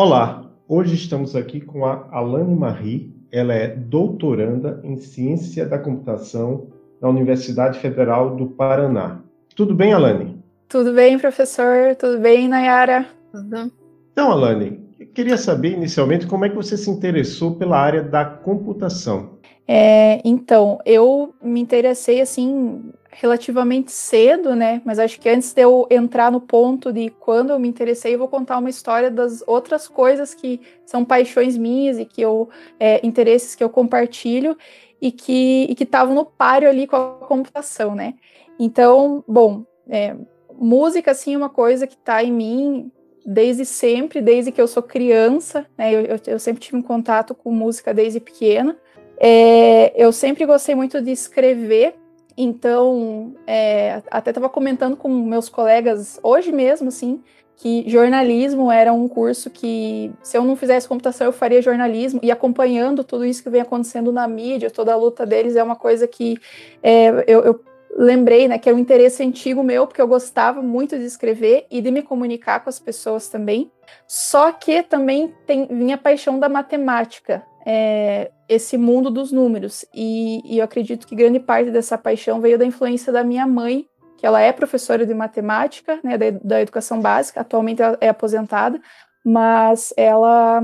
Olá, hoje estamos aqui com a Alane Marie. Ela é doutoranda em Ciência da Computação na Universidade Federal do Paraná. Tudo bem, Alane? Tudo bem, professor. Tudo bem, Nayara? Tudo. Então, Alane, queria saber inicialmente como é que você se interessou pela área da computação. É, então, eu me interessei assim relativamente cedo, né? Mas acho que antes de eu entrar no ponto de quando eu me interessei, eu vou contar uma história das outras coisas que são paixões minhas e que eu é, interesses que eu compartilho e que estavam no páreo ali com a computação, né? Então, bom, é, música assim é uma coisa que está em mim desde sempre, desde que eu sou criança, né? Eu, eu, eu sempre tive um contato com música desde pequena. É, eu sempre gostei muito de escrever, então é, até estava comentando com meus colegas hoje mesmo, assim, que jornalismo era um curso que, se eu não fizesse computação, eu faria jornalismo, e acompanhando tudo isso que vem acontecendo na mídia, toda a luta deles, é uma coisa que é, eu, eu lembrei, né, que é um interesse antigo meu, porque eu gostava muito de escrever e de me comunicar com as pessoas também. Só que também tem minha paixão da matemática, é, esse mundo dos números. E, e, eu acredito que grande parte dessa paixão veio da influência da minha mãe, que ela é professora de matemática, né, da, da educação básica, atualmente ela é aposentada, mas ela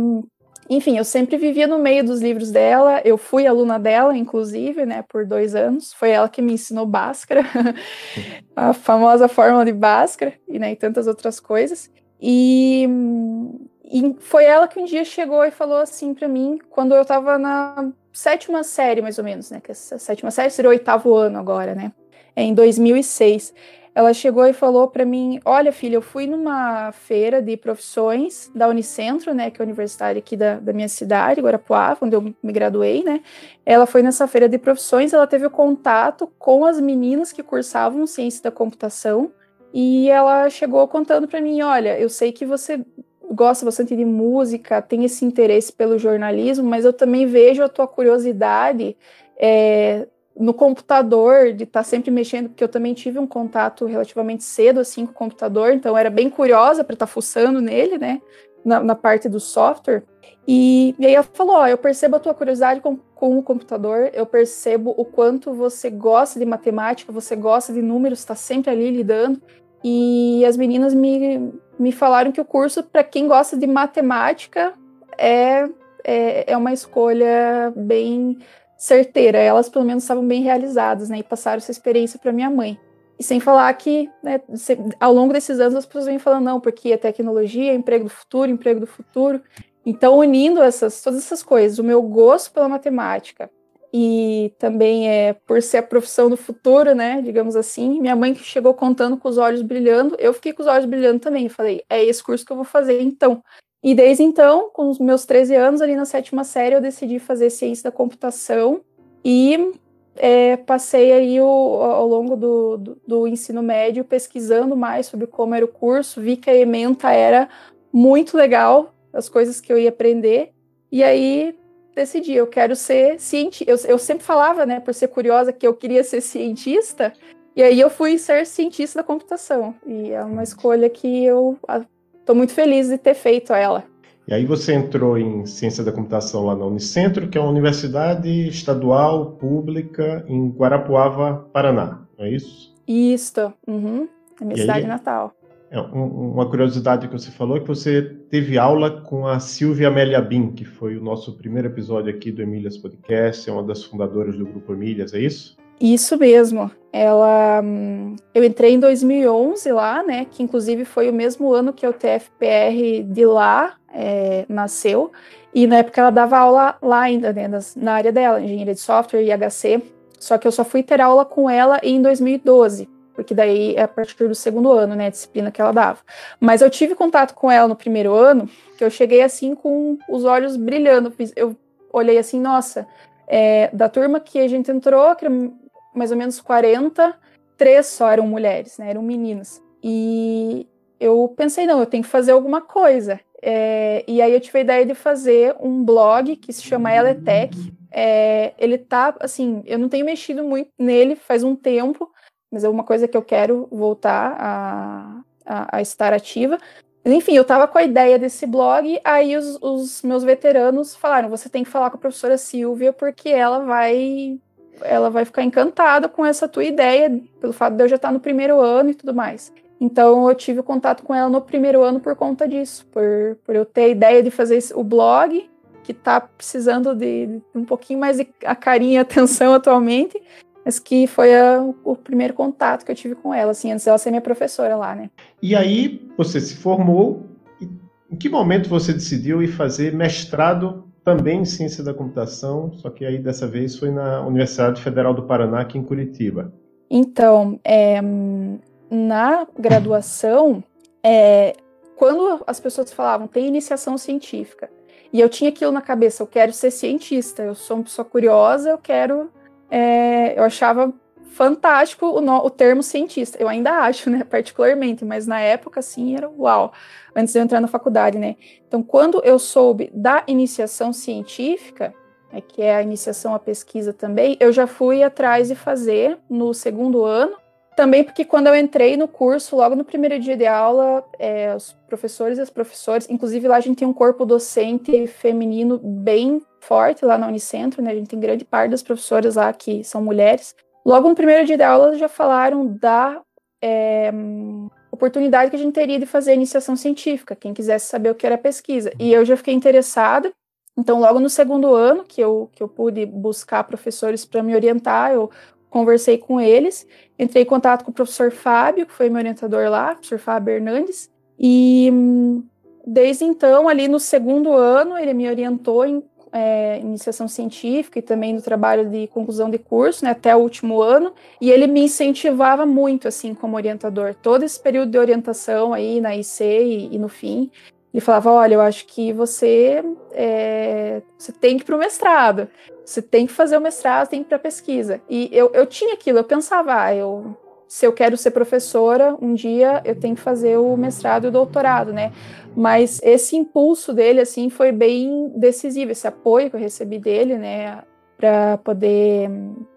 enfim, eu sempre vivia no meio dos livros dela, eu fui aluna dela, inclusive, né, por dois anos, foi ela que me ensinou Bhaskara, a famosa fórmula de Bhaskara, e, né, e tantas outras coisas, e, e foi ela que um dia chegou e falou assim para mim, quando eu estava na sétima série, mais ou menos, né, que essa sétima série seria o oitavo ano agora, né, em 2006, ela chegou e falou para mim: Olha, filha, eu fui numa feira de profissões da Unicentro, né, que é a universidade aqui da, da minha cidade, Guarapuava, onde eu me graduei, né. Ela foi nessa feira de profissões, ela teve o contato com as meninas que cursavam ciência da computação e ela chegou contando para mim: Olha, eu sei que você gosta bastante de música, tem esse interesse pelo jornalismo, mas eu também vejo a tua curiosidade é, no computador, de estar tá sempre mexendo, porque eu também tive um contato relativamente cedo assim com o computador, então era bem curiosa para estar tá fuçando nele, né, na, na, parte do software. E, e aí ela falou: ó, eu percebo a tua curiosidade com, com o computador, eu percebo o quanto você gosta de matemática, você gosta de números, está sempre ali lidando. E as meninas me, me falaram que o curso, para quem gosta de matemática, é, é, é uma escolha bem certeira. Elas, pelo menos, estavam bem realizadas, né? E passaram essa experiência para minha mãe. E sem falar que, né, ao longo desses anos, as pessoas vêm falando, não, porque é tecnologia, é emprego do futuro, emprego do futuro. Então, unindo essas, todas essas coisas, o meu gosto pela matemática e também é por ser a profissão do futuro, né, digamos assim, minha mãe que chegou contando com os olhos brilhando, eu fiquei com os olhos brilhando também, falei, é esse curso que eu vou fazer então. E desde então, com os meus 13 anos, ali na sétima série, eu decidi fazer ciência da computação e é, passei aí o, ao longo do, do, do, ensino médio pesquisando mais sobre como era o curso, vi que a ementa era muito legal, as coisas que eu ia aprender, e aí decidi, eu quero ser cientista. Eu, eu sempre falava, né, por ser curiosa, que eu queria ser cientista, e aí eu fui ser cientista da computação, e é uma escolha que eu estou muito feliz de ter feito ela. E aí você entrou em ciência da computação lá na Unicentro, que é uma universidade estadual pública em Guarapuava, Paraná, não é isso? Isso, uhum. a minha e cidade aí, natal. É, um, uma curiosidade que você falou é que você teve aula com a Silvia Amélia Bin, que foi o nosso primeiro episódio aqui do Emílias Podcast, é uma das fundadoras do Grupo Emílias, é isso? Isso mesmo. Ela, eu entrei em 2011 lá, né? Que inclusive foi o mesmo ano que o TFPR de lá é, nasceu. E na época ela dava aula lá ainda, né? na área dela, engenharia de software e HC. Só que eu só fui ter aula com ela em 2012. Porque daí é a partir do segundo ano, né, a disciplina que ela dava. Mas eu tive contato com ela no primeiro ano, que eu cheguei assim com os olhos brilhando. Eu olhei assim, nossa, é, da turma que a gente entrou, que era mais ou menos 40, três só eram mulheres, né, eram meninas. E eu pensei, não, eu tenho que fazer alguma coisa. É, e aí eu tive a ideia de fazer um blog que se chama Eletec. É, ele tá, assim, eu não tenho mexido muito nele faz um tempo, mas é uma coisa que eu quero voltar a, a, a estar ativa. Enfim, eu estava com a ideia desse blog, aí os, os, meus veteranos falaram: você tem que falar com a professora Silvia, porque ela vai ela vai ficar encantada com essa tua ideia, pelo fato de eu já estar no primeiro ano e tudo mais. Então eu tive contato com ela no primeiro ano por conta disso, por, por eu ter a ideia de fazer o blog, que está precisando de, um pouquinho mais de a carinha e atenção atualmente, mas que foi a, o primeiro contato que eu tive com ela, assim, antes dela ser minha professora lá, né? E aí você se formou, em que momento você decidiu ir fazer mestrado também em ciência da computação, só que aí dessa vez foi na Universidade Federal do Paraná, aqui em Curitiba? Então, é, na graduação, é, quando as pessoas falavam tem iniciação científica, e eu tinha aquilo na cabeça, eu quero ser cientista, eu sou uma pessoa curiosa, eu quero. É, eu achava fantástico o, no, o, termo cientista. Eu ainda acho, né, particularmente, mas na época, assim, era uau, antes de eu entrar na faculdade, né. Então, quando eu soube da iniciação científica, é, que é a iniciação à pesquisa também, eu já fui atrás de fazer no segundo ano, também porque quando eu entrei no curso, logo no primeiro dia de aula, é, os professores e as professoras, inclusive lá a gente tem um corpo docente feminino bem forte lá na Unicentro, né? A gente tem grande parte das professoras lá que são mulheres. Logo no primeiro dia de aula já falaram da é, oportunidade que a gente teria de fazer iniciação científica, quem quisesse saber o que era pesquisa. E eu já fiquei interessada. Então, logo no segundo ano, que eu, que eu pude buscar professores para me orientar, eu conversei com eles, entrei em contato com o professor Fábio, que foi meu orientador lá, professor Fábio Hernandes, e desde então, ali no segundo ano, ele me orientou em é, iniciação científica e também no trabalho de conclusão de curso, né, até o último ano, e ele me incentivava muito, assim, como orientador. Todo esse período de orientação aí na IC e, e no fim, ele falava, olha, eu acho que você, é, você tem que ir para o mestrado. Você tem que fazer o mestrado, tem que ir para pesquisa. E eu, eu tinha aquilo, eu pensava, ah, eu, se eu quero ser professora, um dia eu tenho que fazer o mestrado e o doutorado, né? Mas esse impulso dele, assim, foi bem decisivo, esse apoio que eu recebi dele, né, para poder,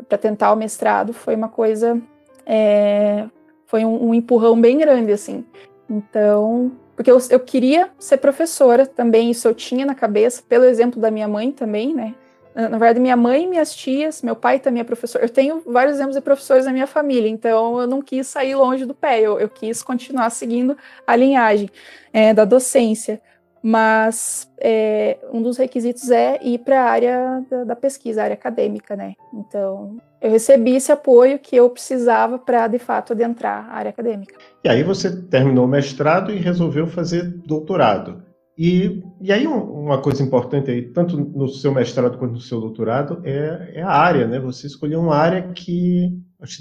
para tentar o mestrado, foi uma coisa, é, foi um, um empurrão bem grande, assim. Então, porque eu, eu queria ser professora também, isso eu tinha na cabeça, pelo exemplo da minha mãe também, né? Na verdade, minha mãe minhas tias, meu pai também é professor. Eu tenho vários exemplos de professores na minha família, então eu não quis sair longe do pé, eu, eu quis continuar seguindo a linhagem é, da docência. Mas é, um dos requisitos é ir para a área da, da, pesquisa, a área acadêmica, né? Então, eu recebi esse apoio que eu precisava para, de fato, adentrar a área acadêmica. E aí você terminou o mestrado e resolveu fazer doutorado. E, e aí uma coisa importante aí, tanto no seu mestrado quanto no seu doutorado, é, é a área, né? Você escolheu uma área que,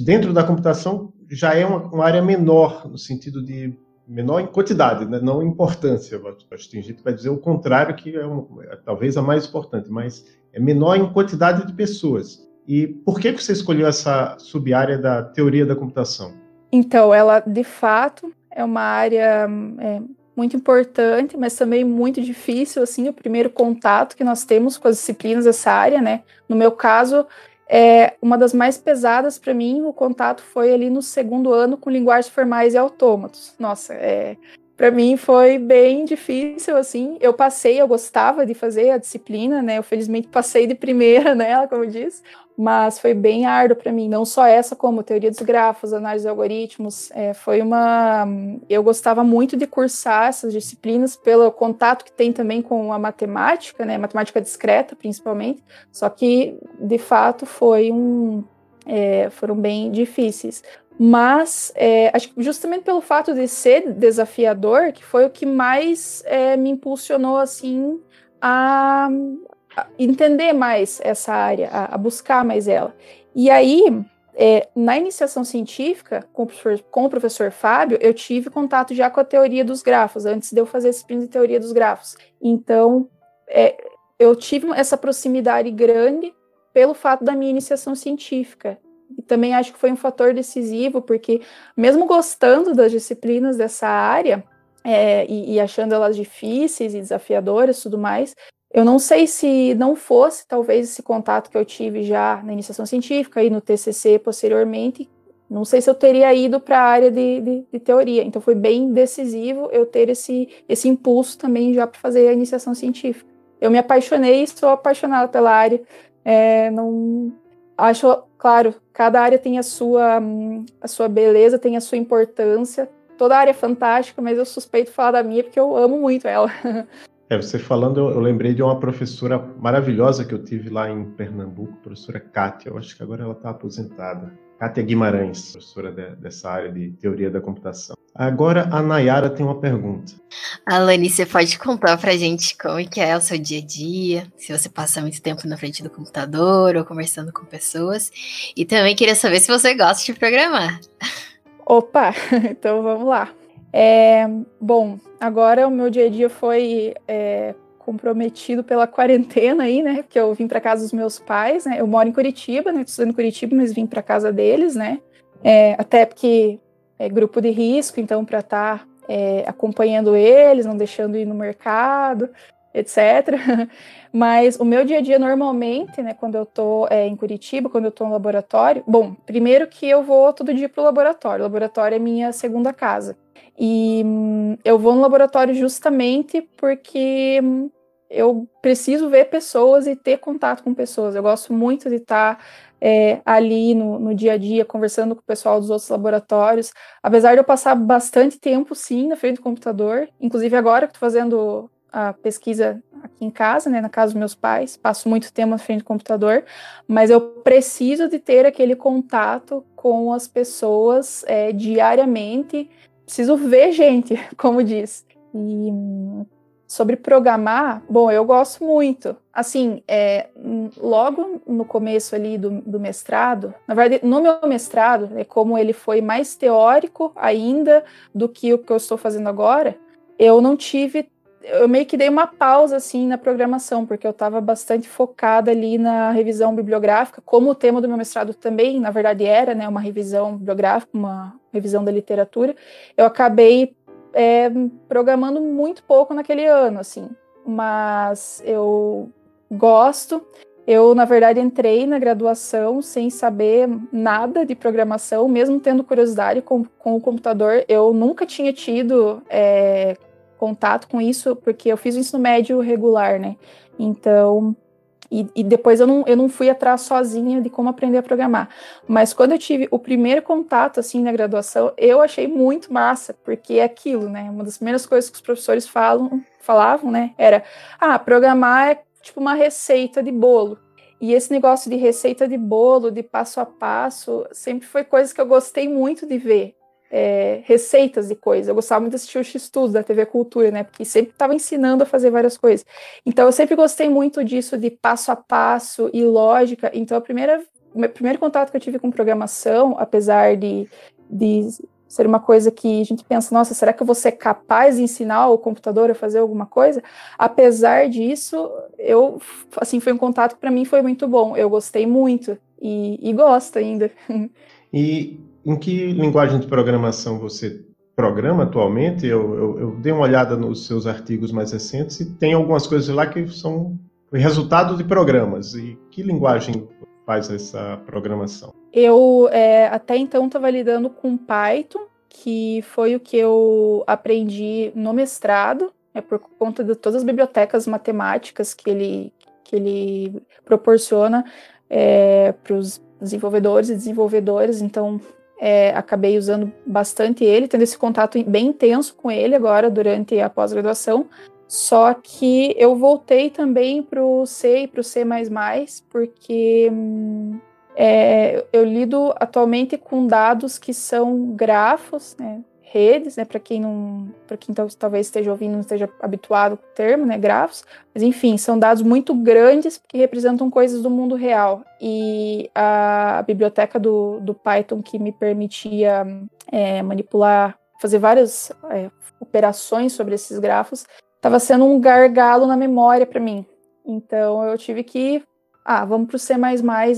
dentro da computação, já é uma, uma área menor, no sentido de menor em quantidade, né? não em importância. Acho que tem gente que vai dizer o contrário, que é, uma, é talvez a mais importante, mas é menor em quantidade de pessoas. E por que, que você escolheu essa sub-área da teoria da computação? Então, ela de fato é uma área é, muito importante, mas também muito difícil, assim, o primeiro contato que nós temos com as disciplinas dessa área, né? No meu caso, é uma das mais pesadas para mim, o contato foi ali no segundo ano com linguagens formais e autômatos. Nossa, é, para mim foi bem difícil, assim. Eu passei, eu gostava de fazer a disciplina, né? Eu felizmente passei de primeira nela, como diz, mas foi bem árduo para mim. Não só essa, como teoria dos grafos, análise de algoritmos. É, foi uma. Eu gostava muito de cursar essas disciplinas pelo contato que tem também com a matemática, né? Matemática discreta, principalmente. Só que, de fato, foi um. É, foram bem difíceis. Mas é, acho que justamente pelo fato de ser desafiador, que foi o que mais é, me impulsionou assim a, entender mais essa área, a, a buscar mais ela. E aí, é, na iniciação científica, com o, professor, com o, professor, Fábio, eu tive contato já com a teoria dos grafos, antes de eu fazer a disciplina de teoria dos grafos. Então, é, eu tive essa proximidade grande pelo fato da minha iniciação científica. E também acho que foi um fator decisivo, porque mesmo gostando das disciplinas dessa área, é, e, e achando elas difíceis e desafiadoras tudo mais, eu não sei se não fosse, talvez, esse contato que eu tive já na iniciação científica e no TCC posteriormente, não sei se eu teria ido para a área de, de, de, teoria. Então, foi bem decisivo eu ter esse, esse impulso também já para fazer a iniciação científica. Eu me apaixonei e sou apaixonada pela área. É, não acho, claro, cada área tem a sua, a sua beleza, tem a sua importância. Toda área é fantástica, mas eu suspeito falar da minha porque eu amo muito ela. É, você falando, eu, eu, lembrei de uma professora maravilhosa que eu tive lá em Pernambuco, professora Kátia, eu acho que agora ela está aposentada. Kátia Guimarães, professora de, dessa área de teoria da computação. Agora a Nayara tem uma pergunta. Alane, você pode contar pra gente como é que é o seu dia a dia, se você passa muito tempo na frente do computador ou conversando com pessoas. E também queria saber se você gosta de programar. Opa, então vamos lá. É, bom, agora o meu dia a dia foi é, comprometido pela quarentena aí, né? Porque eu vim para casa dos meus pais, né? Eu moro em Curitiba, né? Estou em Curitiba, mas vim para casa deles, né? É, até porque é grupo de risco, então para estar tá, é, acompanhando eles, não deixando ir no mercado, etc. Mas o meu dia a dia normalmente, né, quando eu tô é, em Curitiba, quando eu tô no laboratório, bom, primeiro que eu vou todo dia pro laboratório. O laboratório é minha segunda casa. E hum, eu vou no laboratório justamente porque hum, eu preciso ver pessoas e ter contato com pessoas. Eu gosto muito de estar é, ali no, no, dia a dia, conversando com o pessoal dos outros laboratórios. Apesar de eu passar bastante tempo, sim, na frente do computador, inclusive agora que estou fazendo a pesquisa aqui em casa, né, na casa dos meus pais, passo muito tempo na frente do computador, mas eu preciso de ter aquele contato com as pessoas é, diariamente preciso ver gente, como diz. E sobre programar, bom, eu gosto muito. Assim, é, logo no começo ali do, do, mestrado, na verdade, no meu mestrado, é como ele foi mais teórico ainda do que o que eu estou fazendo agora, eu não tive eu meio que dei uma pausa assim na programação, porque eu estava bastante focada ali na revisão bibliográfica, como o tema do meu mestrado também, na verdade, era né, uma revisão bibliográfica, uma revisão da literatura. Eu acabei é, programando muito pouco naquele ano, assim, mas eu gosto. Eu, na verdade, entrei na graduação sem saber nada de programação, mesmo tendo curiosidade com, com o computador. Eu nunca tinha tido é, contato com isso, porque eu fiz o ensino médio regular, né? Então, e, e, depois eu não, eu não fui atrás sozinha de como aprender a programar. Mas quando eu tive o primeiro contato, assim, na graduação, eu achei muito massa, porque é aquilo, né? Uma das primeiras coisas que os professores falam, falavam, né? Era, ah, programar é tipo uma receita de bolo. E esse negócio de receita de bolo, de passo a passo, sempre foi coisa que eu gostei muito de ver é, receitas de coisas. Eu gostava muito de assistir o X-Tudo da TV Cultura, né? Porque sempre estava ensinando a fazer várias coisas. Então eu sempre gostei muito disso de passo a passo e lógica. Então a primeira, o primeiro contato que eu tive com programação, apesar de, de ser uma coisa que a gente pensa, nossa, será que eu vou ser capaz de ensinar o computador a fazer alguma coisa? Apesar disso, eu, assim, foi um contato que para mim foi muito bom. Eu gostei muito e, e gosto ainda. E em que linguagem de programação você programa atualmente? Eu, eu, eu, dei uma olhada nos seus artigos mais recentes e tem algumas coisas lá que são resultado de programas. E que linguagem faz essa programação? Eu é, até então estava lidando com Python, que foi o que eu aprendi no mestrado, é por conta de todas as bibliotecas matemáticas que ele, que ele proporciona é, para os desenvolvedores e desenvolvedoras. Então, é, acabei usando bastante ele, tendo esse contato bem intenso com ele agora durante a pós-graduação. Só que eu voltei também para o C e para o C, porque hum, é, eu lido atualmente com dados que são grafos, né, redes, né? Para quem não, para quem talvez esteja ouvindo não esteja habituado com o termo, né? Grafos, mas enfim, são dados muito grandes que representam coisas do mundo real. E a biblioteca do, do Python que me permitia é, manipular, fazer várias é, operações sobre esses grafos, estava sendo um gargalo na memória para mim. Então eu tive que ah, vamos para o C++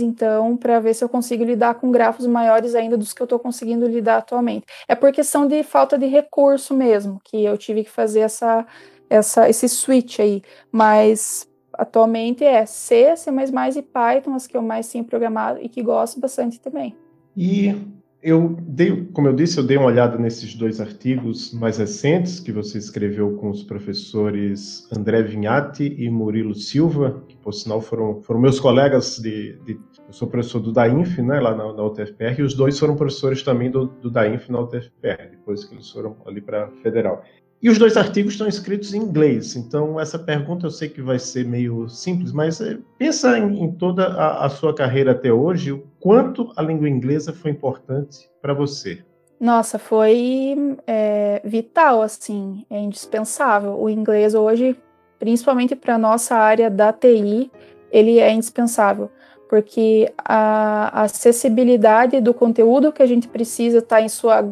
então, para ver se eu consigo lidar com grafos maiores ainda dos que eu estou conseguindo lidar atualmente. É por questão de falta de recurso mesmo, que eu tive que fazer essa, essa, esse switch aí. Mas atualmente é C, C++ e Python as que eu mais tenho programado e que gosto bastante também. E eu dei, como eu disse, eu dei uma olhada nesses dois artigos mais recentes que você escreveu com os professores André Vinhati e Murilo Silva, que por sinal foram, foram meus colegas de, de eu sou professor do DAINF, né, lá na, na, UTFPR, e os dois foram professores também do, do DAINF na UTFPR, depois que eles foram ali para Federal. E os dois artigos estão escritos em inglês, então essa pergunta eu sei que vai ser meio simples, mas é, pensa em, em toda a, a, sua carreira até hoje, o quanto a língua inglesa foi importante para você. Nossa, foi é, vital, assim, é indispensável. O inglês hoje, principalmente para nossa área da TI, ele é indispensável, porque a acessibilidade do conteúdo que a gente precisa está em sua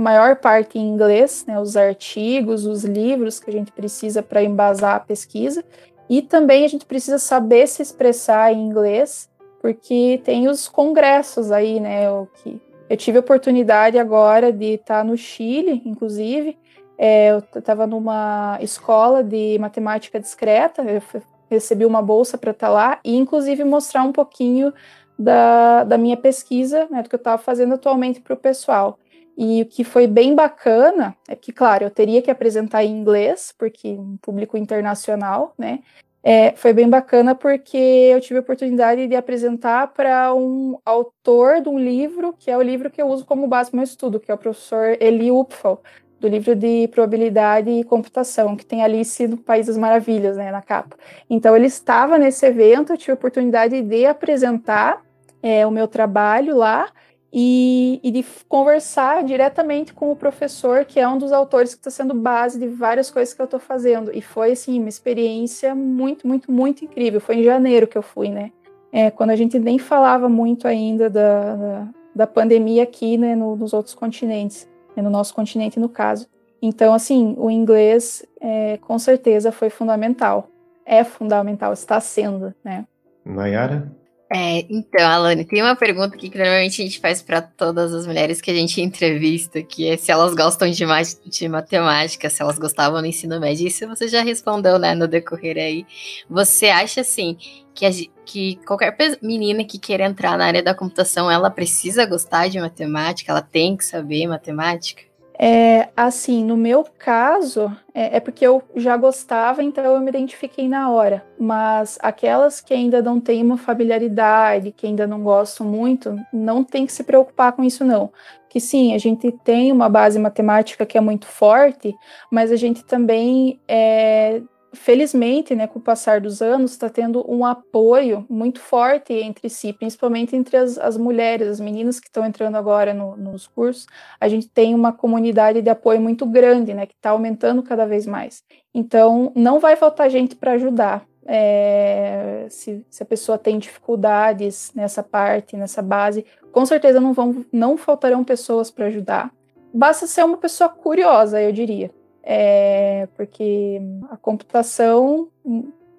maior parte em inglês, né, os artigos, os livros que a gente precisa para embasar a pesquisa, e também a gente precisa saber se expressar em inglês, porque tem os congressos aí, né, o que eu tive a oportunidade agora de estar no Chile, inclusive, é, eu estava numa escola de matemática discreta, eu recebi uma bolsa para estar lá, e inclusive mostrar um pouquinho da, da minha pesquisa, né, do que eu estava fazendo atualmente para o pessoal. E o que foi bem bacana é que, claro, eu teria que apresentar em inglês, porque um público internacional, né? É, foi bem bacana porque eu tive a oportunidade de apresentar para um autor de um livro, que é o livro que eu uso como base para meu estudo, que é o professor Eli Upfel, do livro de probabilidade e computação, que tem Alice no País das Maravilhas, né, na capa. Então ele estava nesse evento, eu tive a oportunidade de apresentar é, o meu trabalho lá, e, e, de conversar diretamente com o professor, que é um dos autores que está sendo base de várias coisas que eu estou fazendo. E foi, assim, uma experiência muito, muito, muito incrível. Foi em janeiro que eu fui, né? É, quando a gente nem falava muito ainda da, da, da pandemia aqui, né, no, nos outros continentes, né, no nosso continente, no caso. Então, assim, o inglês, é, com certeza, foi fundamental. É fundamental, está sendo, né? Nayara? É, então, Alane, tem uma pergunta aqui que normalmente a gente faz para todas as mulheres que a gente entrevista, que é se elas gostam de, de matemática, se elas gostavam do ensino médio. Isso você já respondeu, né, no decorrer aí. Você acha, assim, que, a, que qualquer menina que queira entrar na área da computação, ela precisa gostar de matemática, ela tem que saber matemática? É, assim, no meu caso, é, é, porque eu já gostava, então eu me identifiquei na hora. Mas aquelas que ainda não têm uma familiaridade, que ainda não gostam muito, não tem que se preocupar com isso, não. Que sim, a gente tem uma base matemática que é muito forte, mas a gente também é, felizmente, né, com o passar dos anos, está tendo um apoio muito forte entre si, principalmente entre as, as mulheres, as meninas que estão entrando agora no, nos cursos. A gente tem uma comunidade de apoio muito grande, né, que está aumentando cada vez mais. Então, não vai faltar gente para ajudar. É, se, se, a pessoa tem dificuldades nessa parte, nessa base, com certeza não vão, não faltarão pessoas para ajudar. Basta ser uma pessoa curiosa, eu diria é, porque a computação,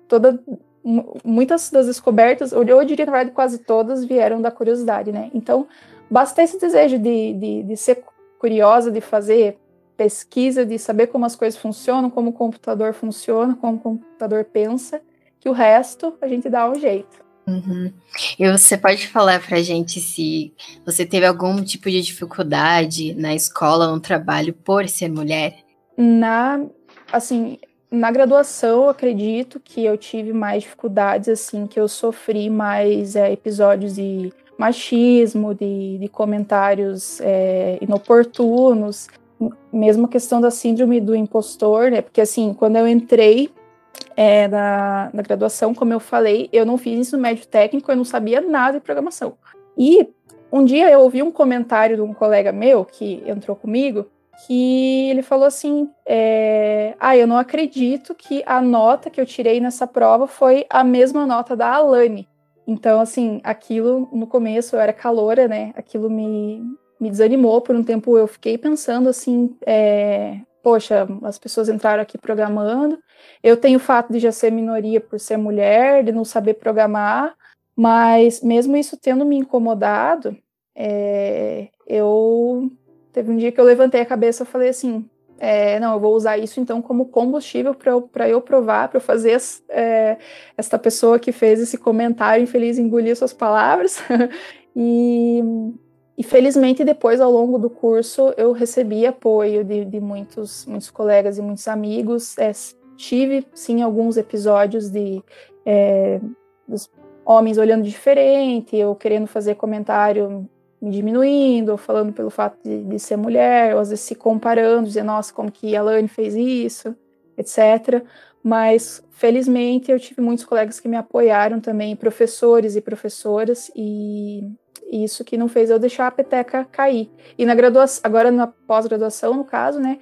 toda, muitas das descobertas, ou eu diria, na verdade, quase todas vieram da curiosidade, né? Então, basta esse desejo de, de, de ser curiosa, de fazer pesquisa, de saber como as coisas funcionam, como o computador funciona, como o computador pensa, que o resto a gente dá um jeito. Uhum. E você pode falar pra gente se você teve algum tipo de dificuldade na escola, no trabalho, por ser mulher? Na, assim, na graduação, acredito que eu tive mais dificuldades, assim, que eu sofri mais é, episódios de machismo, de, de comentários é, inoportunos, mesmo a questão da síndrome do impostor, né? Porque, assim, quando eu entrei é, na, na graduação, como eu falei, eu não fiz ensino médio técnico, eu não sabia nada de programação. E um dia eu ouvi um comentário de um colega meu que entrou comigo, que ele falou assim: é, Ah, eu não acredito que a nota que eu tirei nessa prova foi a mesma nota da Alane. Então, assim, aquilo no começo eu era caloura, né? Aquilo me, me desanimou por um tempo. Eu fiquei pensando assim: é, Poxa, as pessoas entraram aqui programando. Eu tenho o fato de já ser minoria por ser mulher, de não saber programar, mas mesmo isso tendo me incomodado, é, eu teve um dia que eu levantei a cabeça e falei assim, é, não, eu vou usar isso então como combustível para eu, provar, para eu fazer é, esta pessoa que fez esse comentário infeliz engolir suas palavras. e, e, felizmente depois, ao longo do curso, eu recebi apoio de, de muitos, muitos colegas e muitos amigos. É, tive, sim, alguns episódios de é, dos homens olhando diferente, eu querendo fazer comentário me diminuindo, ou falando pelo fato de, de, ser mulher, ou às vezes se comparando, dizendo, nossa, como que a Lani fez isso, etc. Mas, felizmente, eu tive muitos colegas que me apoiaram também, professores e professoras, e isso que não fez eu deixar a peteca cair. E na graduação, agora na pós-graduação, no caso, né,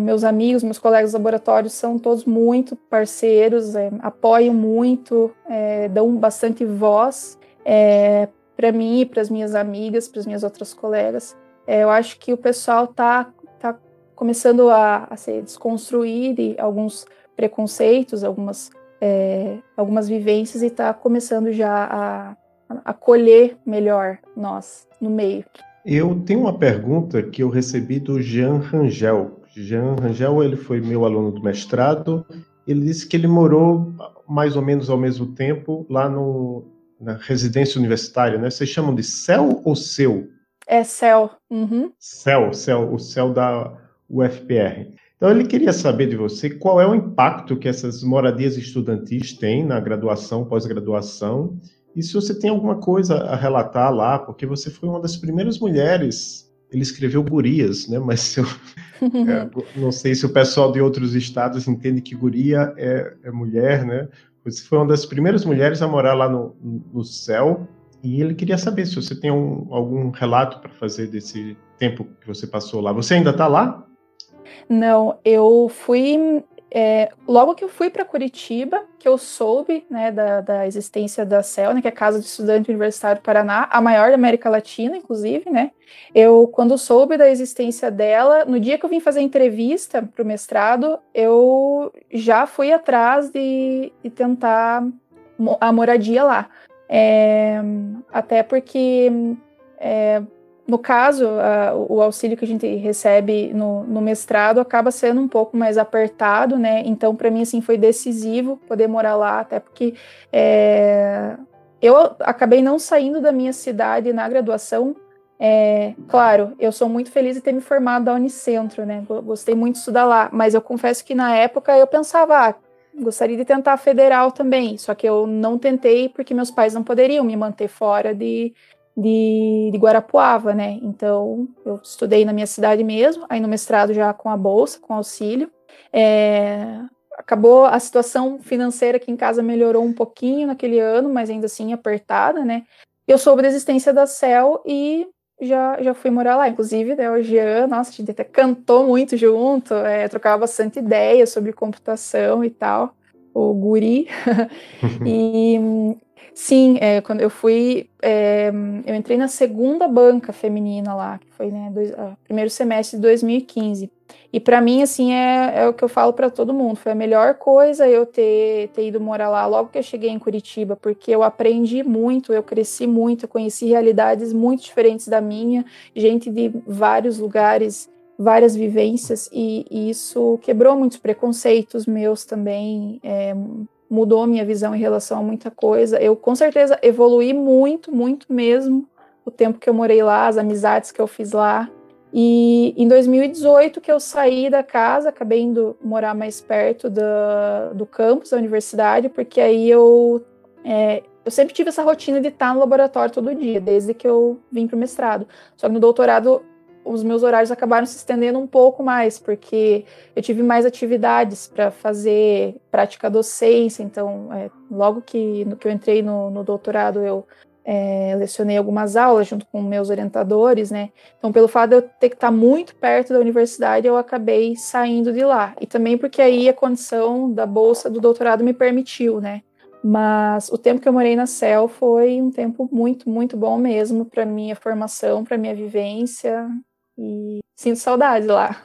meus amigos, meus colegas laboratórios são todos muito parceiros, é, apoiam muito, é, dão bastante voz é, para mim para as minhas amigas, para as minhas outras colegas. É, eu acho que o pessoal está tá começando a, a se desconstruir de alguns preconceitos, algumas, é, algumas vivências e está começando já a acolher melhor nós no meio. Eu tenho uma pergunta que eu recebi do Jean Rangel. Jean Rangel, ele foi meu aluno do mestrado. Ele disse que ele morou mais ou menos ao mesmo tempo lá no, na residência universitária, né? Vocês chamam de céu ou seu? É céu. Uhum. Céu, céu, o céu da UFPR. Então ele queria saber de você qual é o impacto que essas moradias estudantis têm na graduação, pós-graduação, e se você tem alguma coisa a relatar lá, porque você foi uma das primeiras mulheres. Ele escreveu gurias, né? Mas eu é, não sei se o pessoal de outros estados entende que guria é, é mulher, né? Foi uma das primeiras mulheres a morar lá no, no céu e ele queria saber se você tem um, algum relato para fazer desse tempo que você passou lá. Você ainda está lá? Não, eu fui é, logo que eu fui para Curitiba, que eu soube né, da, da existência da CEL, que é a Casa de Estudante Universitário do Paraná, a maior da América Latina, inclusive, né? Eu, quando soube da existência dela, no dia que eu vim fazer a entrevista para o mestrado, eu já fui atrás de, de tentar a moradia lá. É, até porque é, no caso, a, o auxílio que a gente recebe no, no, mestrado acaba sendo um pouco mais apertado, né? Então, para mim, assim, foi decisivo poder morar lá, até porque é, eu acabei não saindo da minha cidade na graduação. É, claro, eu sou muito feliz de ter me formado da Unicentro, né? Gostei muito de estudar lá, mas eu confesso que na época eu pensava, ah, gostaria de tentar federal também, só que eu não tentei porque meus pais não poderiam me manter fora de, de, de Guarapuava, né? Então, eu estudei na minha cidade mesmo, aí no mestrado já com a bolsa, com auxílio. É, acabou a situação financeira aqui em casa melhorou um pouquinho naquele ano, mas ainda assim apertada, né? Eu soube da existência da CEL e já, já fui morar lá. Inclusive, né, o Jean, nossa, a gente até cantou muito junto, é, trocava bastante ideias sobre computação e tal, o guri. e Sim, é, quando eu fui, é, eu entrei na segunda banca feminina lá, que foi né, dois, primeiro semestre de 2015. E para mim, assim, é, é, o que eu falo para todo mundo. Foi a melhor coisa eu ter, ter ido morar lá logo que eu cheguei em Curitiba, porque eu aprendi muito, eu cresci muito, eu conheci realidades muito diferentes da minha, gente de vários lugares, várias vivências, e, e isso quebrou muitos preconceitos meus também. É, mudou minha visão em relação a muita coisa. Eu com certeza evoluí muito, muito mesmo o tempo que eu morei lá, as amizades que eu fiz lá. E em 2018 que eu saí da casa, acabei indo morar mais perto do, do campus da universidade, porque aí eu é, eu sempre tive essa rotina de estar no laboratório todo dia, desde que eu vim para o mestrado. Só que no doutorado os meus horários acabaram se estendendo um pouco mais, porque eu tive mais atividades para fazer prática docência. Então, é, logo que, no, que eu entrei no, no doutorado, eu é, lecionei algumas aulas junto com meus orientadores, né? Então, pelo fato de eu ter que estar muito perto da universidade, eu acabei saindo de lá. E também porque aí a condição da bolsa do doutorado me permitiu, né? Mas o tempo que eu morei na CEL foi um tempo muito, muito bom mesmo para minha formação, para minha vivência. E sinto saudade lá.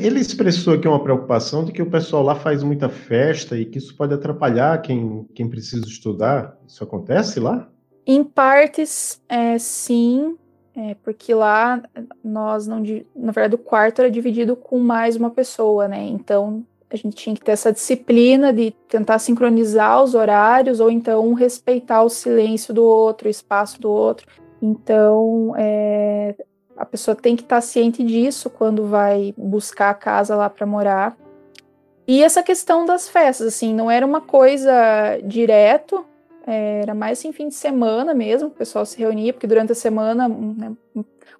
Ele expressou aqui uma preocupação de que o pessoal lá faz muita festa e que isso pode atrapalhar quem, quem precisa estudar. Isso acontece lá? Em partes, é, sim, é, porque lá nós não. Na verdade, o quarto era dividido com mais uma pessoa, né? Então a gente tinha que ter essa disciplina de tentar sincronizar os horários ou então respeitar o silêncio do outro, o espaço do outro. Então, é, a pessoa tem que estar ciente disso quando vai buscar a casa lá para morar. E essa questão das festas, assim, não era uma coisa direto, era mais assim, fim de semana mesmo, o pessoal se reunia, porque durante a semana, né,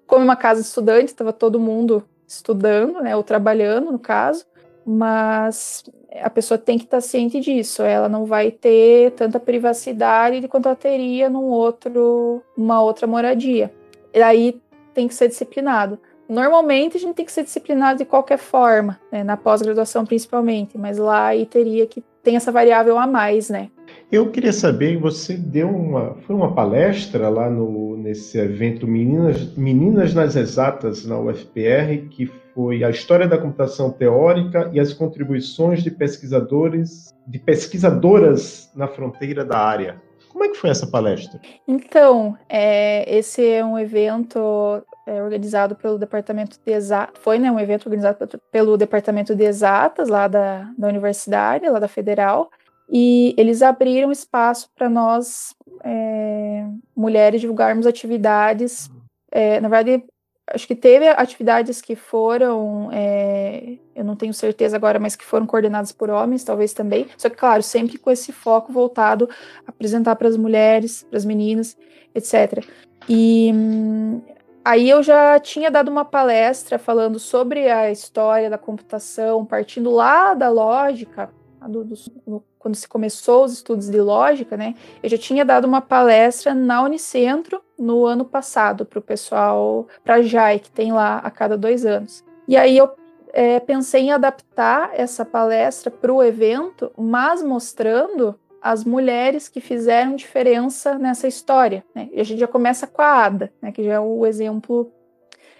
como uma casa de estudante, estava todo mundo estudando, né, ou trabalhando, no caso mas a pessoa tem que estar ciente disso. Ela não vai ter tanta privacidade quanto ela teria num outro, uma outra moradia. E aí tem que ser disciplinado. Normalmente a gente tem que ser disciplinado de qualquer forma, né, na pós-graduação principalmente, mas lá aí teria que tem essa variável a mais, né? Eu queria saber, você deu uma, foi uma palestra lá no, nesse evento Meninas, Meninas nas Exatas na UFPR, que foi a história da computação teórica e as contribuições de pesquisadores, de pesquisadoras na fronteira da área. Como é que foi essa palestra? Então, é, esse é um evento é, organizado pelo Departamento de Exatas, foi né, um evento organizado pelo Departamento de Exatas, lá da, da universidade, lá da Federal, e eles abriram espaço para nós, é, mulheres, divulgarmos atividades. É, na verdade, acho que teve atividades que foram, é, eu não tenho certeza agora, mas que foram coordenadas por homens, talvez também. Só que, claro, sempre com esse foco voltado a apresentar para as mulheres, para as meninas, etc. E hum, aí eu já tinha dado uma palestra falando sobre a história da computação, partindo lá da lógica, do, do, quando se começou os estudos de lógica, né, eu já tinha dado uma palestra na Unicentro no ano passado para o pessoal, para a JAI, que tem lá a cada dois anos. E aí eu é, pensei em adaptar essa palestra para o evento, mas mostrando as mulheres que fizeram diferença nessa história. Né? E a gente já começa com a Ada, né, que já é o exemplo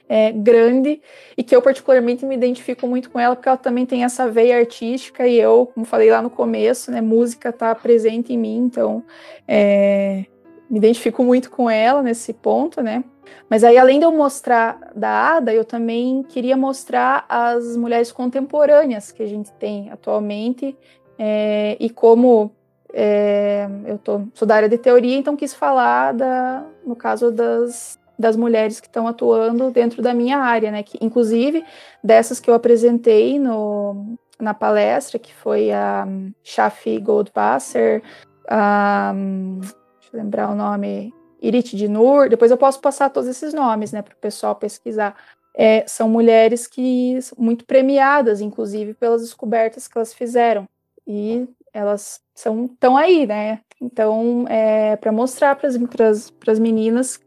é, grande e que eu particularmente me identifico muito com ela porque ela também tem essa veia artística e eu, como falei lá no começo, né, música está presente em mim, então é, me identifico muito com ela nesse ponto, né? Mas aí, além de eu mostrar da Ada, eu também queria mostrar as mulheres contemporâneas que a gente tem atualmente é, e como é, eu tô, sou da área de teoria, então quis falar da, no caso das, das mulheres que estão atuando dentro da minha área, né? Que, inclusive, dessas que eu apresentei no, na palestra, que foi a Shafi Goldwasser, a, deixa eu lembrar o nome, Irit Dinur, depois eu posso passar todos esses nomes, né, para o pessoal pesquisar. É, são mulheres que são muito premiadas, inclusive, pelas descobertas que elas fizeram. E elas são estão aí, né? Então, é, para mostrar para as meninas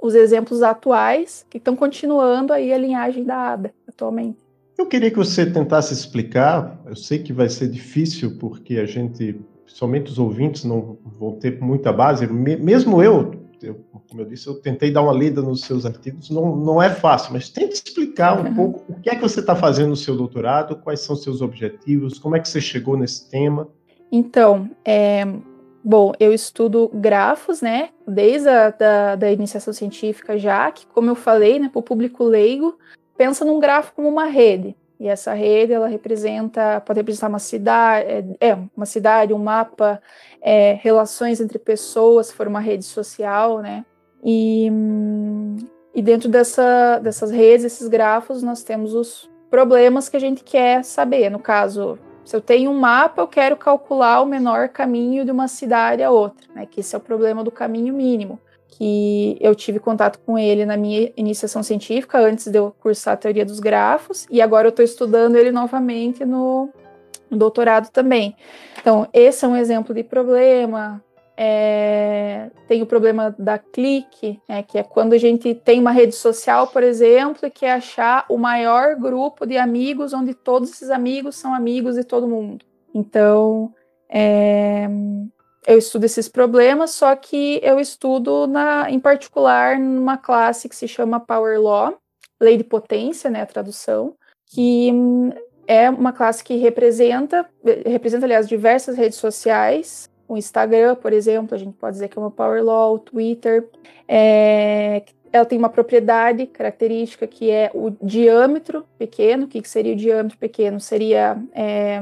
os exemplos atuais que estão continuando aí a linhagem da ADA atualmente. Eu queria que você tentasse explicar, eu sei que vai ser difícil porque a gente, somente os ouvintes não vão ter muita base, mesmo eu, eu como eu disse, eu tentei dar uma lida nos seus artigos, não, não é fácil, mas tente explicar um uhum. pouco o que é que você está fazendo no seu doutorado, quais são seus objetivos, como é que você chegou nesse tema. Então, é, Bom, eu estudo grafos, né? Desde a da, da iniciação científica já, que, como eu falei, né, para o público leigo, pensa num grafo como uma rede. E essa rede, ela representa, pode representar uma cidade, é, é uma cidade, um mapa, é, relações entre pessoas, se for uma rede social, né? E, e dentro dessa, dessas redes, esses grafos, nós temos os problemas que a gente quer saber. No caso, se eu tenho um mapa, eu quero calcular o menor caminho de uma cidade a outra, né? Que esse é o problema do caminho mínimo, que eu tive contato com ele na minha iniciação científica antes de eu cursar a teoria dos grafos e agora eu estou estudando ele novamente no, doutorado também. Então, esse é um exemplo de problema. É, tem o problema da clique, né, que é quando a gente tem uma rede social, por exemplo, e quer achar o maior grupo de amigos onde todos esses amigos são amigos de todo mundo. Então, é, eu estudo esses problemas, só que eu estudo na, em particular numa classe que se chama Power Law, Lei de Potência, né, a tradução, que é uma classe que representa, representa, aliás, diversas redes sociais. O Instagram, por exemplo, a gente pode dizer que é uma Power Law, o Twitter. É, ela tem uma propriedade característica que é o diâmetro pequeno. O que, que seria o diâmetro pequeno? Seria é,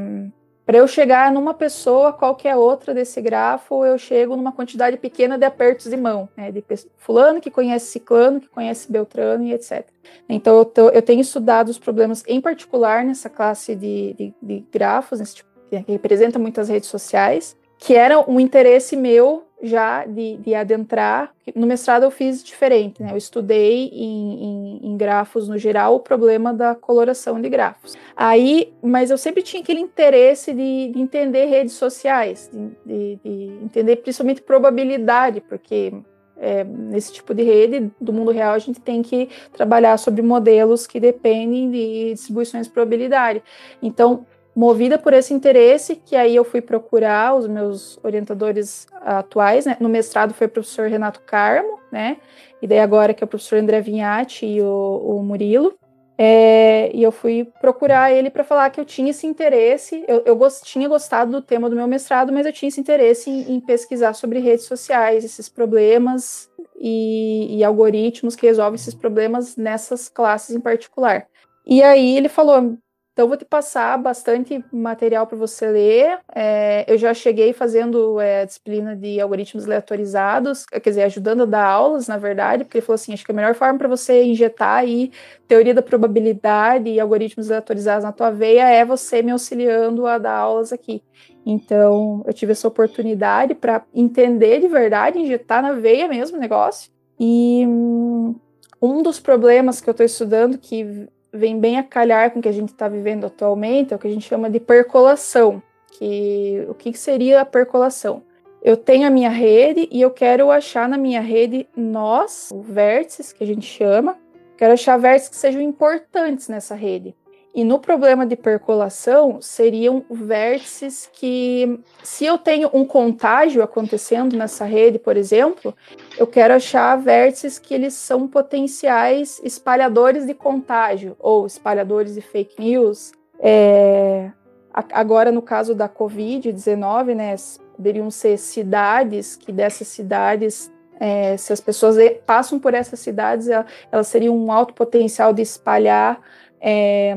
para eu chegar numa pessoa, qualquer outra desse grafo, eu chego numa quantidade pequena de apertos de mão, né, de fulano que conhece ciclano, que conhece beltrano e etc. Então eu, tô, eu tenho estudado os problemas em particular nessa classe de, de, de grafos, nesse tipo, que representa muitas redes sociais, que era um interesse meu já de, de, adentrar. No mestrado eu fiz diferente, né? Eu estudei em, em, em, grafos no geral o problema da coloração de grafos. Aí, mas eu sempre tinha aquele interesse de, de entender redes sociais, de, de, entender principalmente probabilidade, porque é, nesse tipo de rede do mundo real a gente tem que trabalhar sobre modelos que dependem de distribuições de probabilidade. Então, movida por esse interesse, que aí eu fui procurar os meus orientadores atuais, né? No mestrado foi o professor Renato Carmo, né? E daí agora que é o professor André Vinhati e o, o Murilo. É, e eu fui procurar ele para falar que eu tinha esse interesse. Eu, eu tinha gostado do tema do meu mestrado, mas eu tinha esse interesse em, em pesquisar sobre redes sociais, esses problemas e, e algoritmos que resolvem esses problemas nessas classes em particular. E aí ele falou: então, vou te passar bastante material para você ler. É, eu já cheguei fazendo é, a disciplina de algoritmos aleatorizados, quer dizer, ajudando a dar aulas, na verdade, porque ele falou assim: acho que a melhor forma para você injetar aí teoria da probabilidade e algoritmos aleatorizados na tua veia é você me auxiliando a dar aulas aqui. Então, eu tive essa oportunidade para entender de verdade, injetar na veia mesmo o negócio. E hum, um dos problemas que eu estou estudando, que vem bem a calhar com o que a gente está vivendo atualmente, é o que a gente chama de percolação. Que, o que seria a percolação? Eu tenho a minha rede e eu quero achar na minha rede nós, vértices, que a gente chama, quero achar vértices que sejam importantes nessa rede. E no problema de percolação, seriam vértices que, se eu tenho um contágio acontecendo nessa rede, por exemplo, eu quero achar vértices que eles são potenciais espalhadores de contágio ou espalhadores de fake news. É, agora, no caso da Covid-19, né, poderiam ser cidades que dessas cidades é, se as pessoas passam por essas cidades, elas seriam um alto potencial de espalhar é,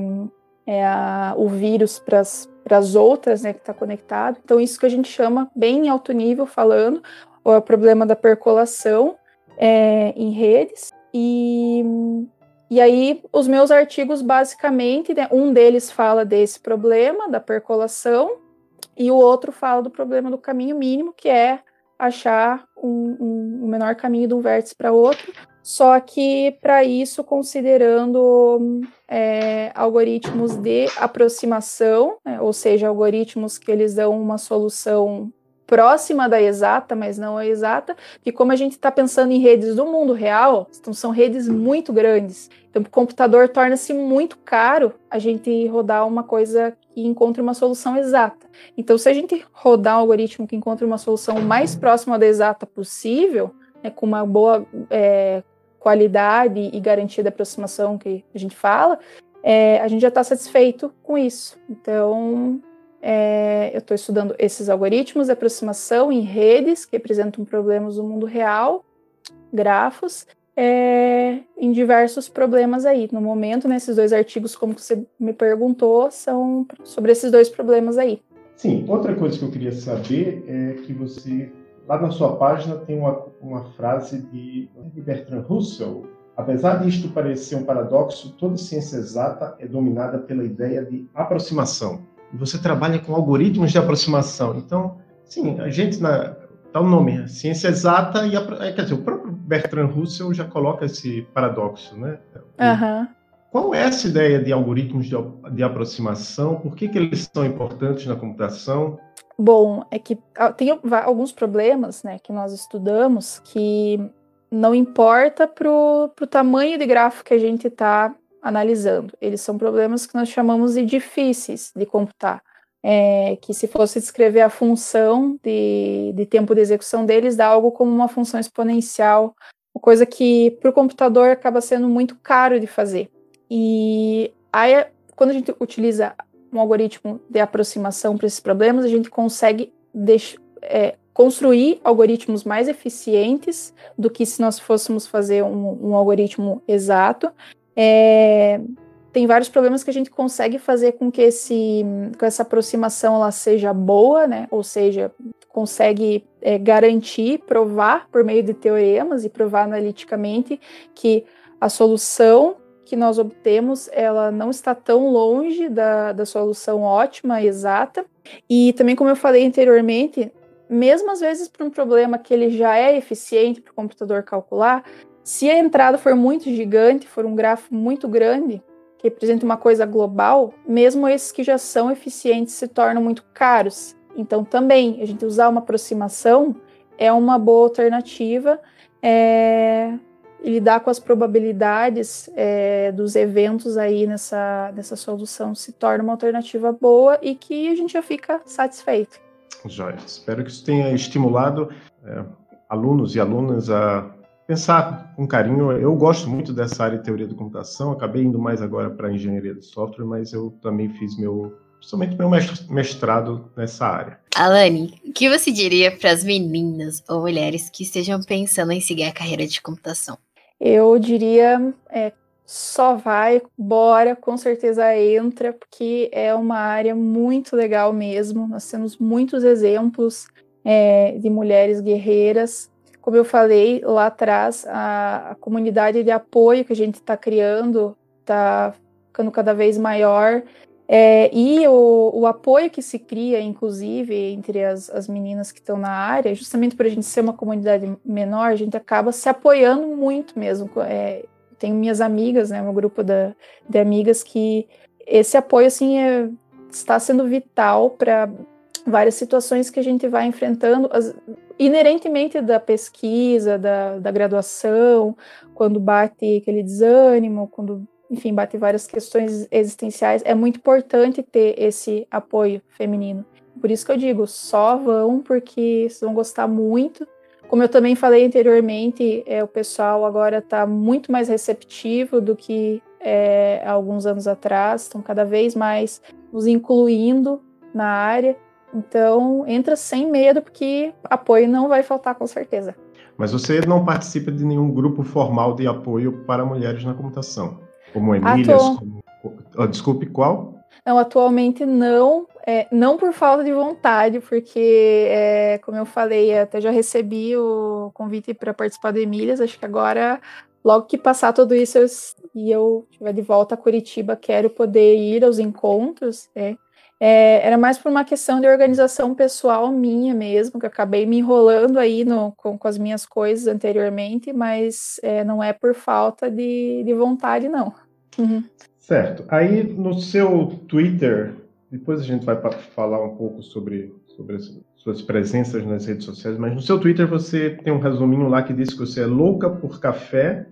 é a, o vírus para as outras, né, que está conectado. Então, isso que a gente chama, bem em alto nível falando, o problema da percolação é, em redes. E, e aí, os meus artigos, basicamente, né, um deles fala desse problema da percolação, e o outro fala do problema do caminho mínimo, que é achar um, um, um menor caminho de um vértice para outro, só que para isso considerando é, algoritmos de aproximação, né, ou seja, algoritmos que eles dão uma solução próxima da exata, mas não a exata, que como a gente está pensando em redes do mundo real, então são redes muito grandes. Então, o computador torna-se muito caro a gente rodar uma coisa que encontre uma solução exata. Então, se a gente rodar um algoritmo que encontre uma solução mais próxima da exata possível, né, com uma boa é, qualidade e garantia da aproximação que a gente fala, é, a gente já está satisfeito com isso. Então, é, eu estou estudando esses algoritmos de aproximação em redes que representam problemas do mundo real, grafos, é, em diversos problemas aí. No momento, nesses dois artigos, como você me perguntou, são sobre esses dois problemas aí. Sim, outra coisa que eu queria saber é que você Lá na sua página tem uma, uma frase de Bertrand Russell. Apesar disto parecer um paradoxo, toda ciência exata é dominada pela ideia de aproximação. E você trabalha com algoritmos de aproximação. Então, sim, a gente na dá o nome, ciência exata e a, é, quer dizer, o próprio Bertrand Russell já coloca esse paradoxo, né? Uhum. Qual é essa ideia de algoritmos de, de aproximação? Por que, que eles são importantes na computação? Bom, é que ah, tem alguns problemas, né, que nós estudamos que não importa para o tamanho de gráfico que a gente está analisando. Eles são problemas que nós chamamos de difíceis de computar. É, que se fosse descrever a função de, de tempo de execução deles, dá algo como uma função exponencial, uma coisa que para o computador acaba sendo muito caro de fazer. E aí, quando a gente utiliza um algoritmo de aproximação para esses problemas, a gente consegue é, construir algoritmos mais eficientes do que se nós fôssemos fazer um, um algoritmo exato. É, tem vários problemas que a gente consegue fazer com que esse, com essa aproximação ela seja boa, né? Ou seja, consegue é, garantir, provar por meio de teoremas e provar analiticamente que a solução que nós obtemos ela não está tão longe da, da solução ótima, exata. E também, como eu falei anteriormente, mesmo às vezes para um problema que ele já é eficiente para o computador calcular, se a entrada for muito gigante, for um grafo muito grande, que representa uma coisa global, mesmo esses que já são eficientes se tornam muito caros. Então, também, a gente usar uma aproximação é uma boa alternativa é, e lidar com as probabilidades é, dos eventos aí nessa, nessa solução se torna uma alternativa boa e que a gente já fica satisfeito. Jóia. Espero que isso tenha estimulado é, alunos e alunas a pensar com carinho. Eu gosto muito dessa área de teoria da computação, acabei indo mais agora para engenharia de software, mas eu também fiz meu, principalmente meu mestrado nessa área. Alane, o que você diria para as meninas ou mulheres que estejam pensando em seguir a carreira de computação? Eu diria, é, só vai, bora, com certeza entra, porque é uma área muito legal mesmo. Nós temos muitos exemplos é, de mulheres guerreiras. Como eu falei lá atrás, a, a comunidade de apoio que a gente está criando está ficando cada vez maior. É, e o, o, apoio que se cria, inclusive, entre as, as meninas que estão na área, justamente por a gente ser uma comunidade menor, a gente acaba se apoiando muito mesmo. É, tenho minhas amigas, né, meu grupo da, de amigas que esse apoio assim é, está sendo vital para várias situações que a gente vai enfrentando, as, inerentemente da pesquisa, da, da graduação, quando bate aquele desânimo, quando, enfim, bate várias questões existenciais, é muito importante ter esse apoio feminino. Por isso que eu digo, só vão porque vocês vão gostar muito como eu também falei anteriormente, é, o pessoal agora está muito mais receptivo do que é, alguns anos atrás, estão cada vez mais nos incluindo na área. Então, entra sem medo, porque apoio não vai faltar, com certeza. Mas você não participa de nenhum grupo formal de apoio para mulheres na computação? Como Emílias? Atu... Como... Oh, desculpe, qual? Não, atualmente não, é, não por falta de vontade, porque, é, como eu falei, até já recebi o convite para participar do Emílias, acho que agora, logo que passar tudo isso eu, e eu estiver de volta a Curitiba, quero poder ir aos encontros, né? É, era mais por uma questão de organização pessoal minha mesmo, que eu acabei me enrolando aí no, com, com as minhas coisas anteriormente, mas é, não é por falta de, de vontade, não. Uhum. Certo. Aí no seu Twitter, depois a gente vai falar um pouco sobre, sobre as suas presenças nas redes sociais, mas no seu Twitter você tem um resuminho lá que diz que você é louca por café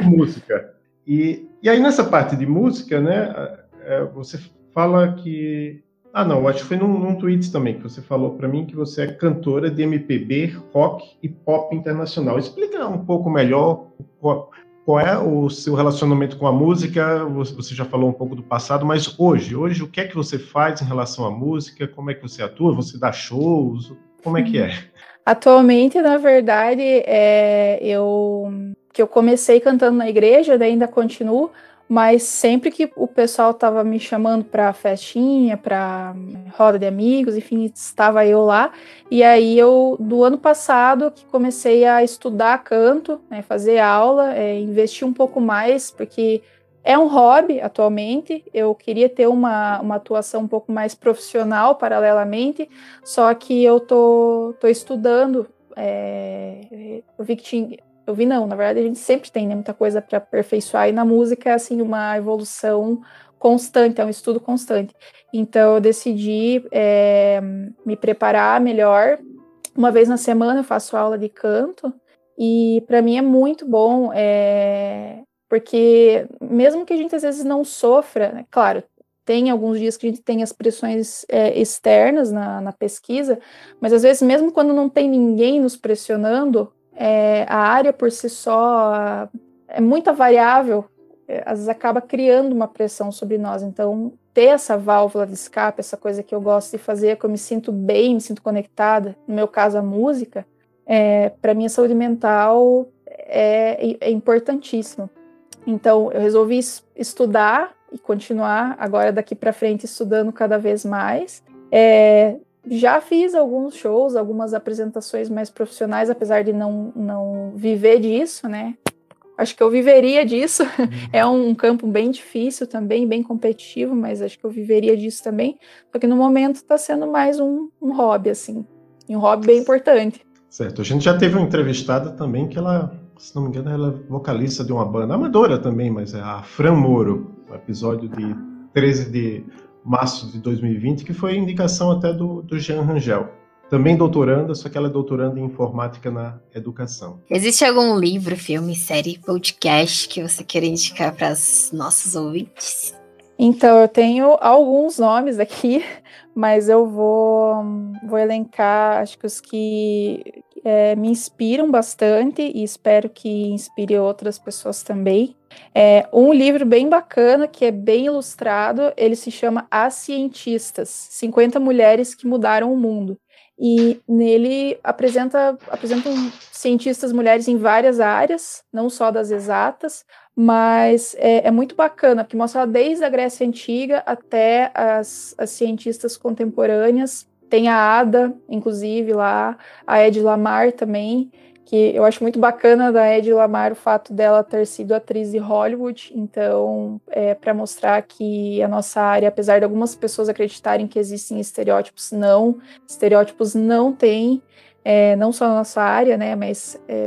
e música. E, e aí nessa parte de música, né, é, você fala que ah, não, acho que foi num, num tweet também que você falou para mim que você é cantora de MPB, rock e pop internacional. Explica um pouco melhor qual é o seu relacionamento com a música? Você já falou um pouco do passado, mas hoje, hoje o que é que você faz em relação à música? Como é que você atua? Você dá shows? Como é que é? Atualmente, na verdade, é, eu que eu comecei cantando na igreja, ainda continuo, mas sempre que o pessoal estava me chamando para festinha, para roda de amigos, enfim, estava eu lá. E aí eu, do ano passado, que comecei a estudar canto, né, fazer aula, é, investir um pouco mais, porque é um hobby atualmente. Eu queria ter uma, uma atuação um pouco mais profissional paralelamente, só que eu tô, tô estudando. É, eu vi que tinha, eu vi não, na verdade a gente sempre tem né, muita coisa para aperfeiçoar e na música é assim uma evolução constante, é um estudo constante. Então eu decidi é, me preparar melhor. Uma vez na semana eu faço aula de canto e para mim é muito bom, é, porque mesmo que a gente às vezes não sofra, né, claro, tem alguns dias que a gente tem as pressões é, externas na, na, pesquisa, mas às vezes mesmo quando não tem ninguém nos pressionando, é, a área por si só é muita variável, é, às vezes acaba criando uma pressão sobre nós. Então, ter essa válvula de escape, essa coisa que eu gosto de fazer, que eu me sinto bem, me sinto conectada, no meu caso a música, é, para minha saúde mental é, é importantíssimo. Então, eu resolvi estudar e continuar agora daqui para frente estudando cada vez mais. É, já fiz alguns shows, algumas apresentações mais profissionais, apesar de não, não viver disso, né? Acho que eu viveria disso. É um campo bem difícil também, bem competitivo, mas acho que eu viveria disso também. Só que no momento está sendo mais um, um hobby, assim. E um hobby bem importante. Certo. A gente já teve uma entrevistada também que ela, se não me engano, ela é vocalista de uma banda amadora também, mas é a Fran Moro, episódio de 13 de março de 2020, que foi indicação até do, do Jean Rangel. Também doutoranda, só que ela é doutoranda em informática na educação. Existe algum livro, filme, série, podcast que você queira indicar para os nossos ouvintes? Então, eu tenho alguns nomes aqui, mas eu vou, vou elencar, acho que os que é, me inspiram bastante e espero que inspire outras pessoas também. É um livro bem bacana, que é bem ilustrado, ele se chama As Cientistas, 50 Mulheres que Mudaram o Mundo. E nele apresenta, apresentam cientistas mulheres em várias áreas, não só das exatas, mas é, é, muito bacana, porque mostra desde a Grécia Antiga até as, as cientistas contemporâneas. Tem a Ada, inclusive, lá, a Ed Lamar também, que eu acho muito bacana da Ed Lamar o fato dela ter sido atriz de Hollywood, então, é, para mostrar que a nossa área, apesar de algumas pessoas acreditarem que existem estereótipos, não, estereótipos não tem, é, não só na nossa área, né, mas, é,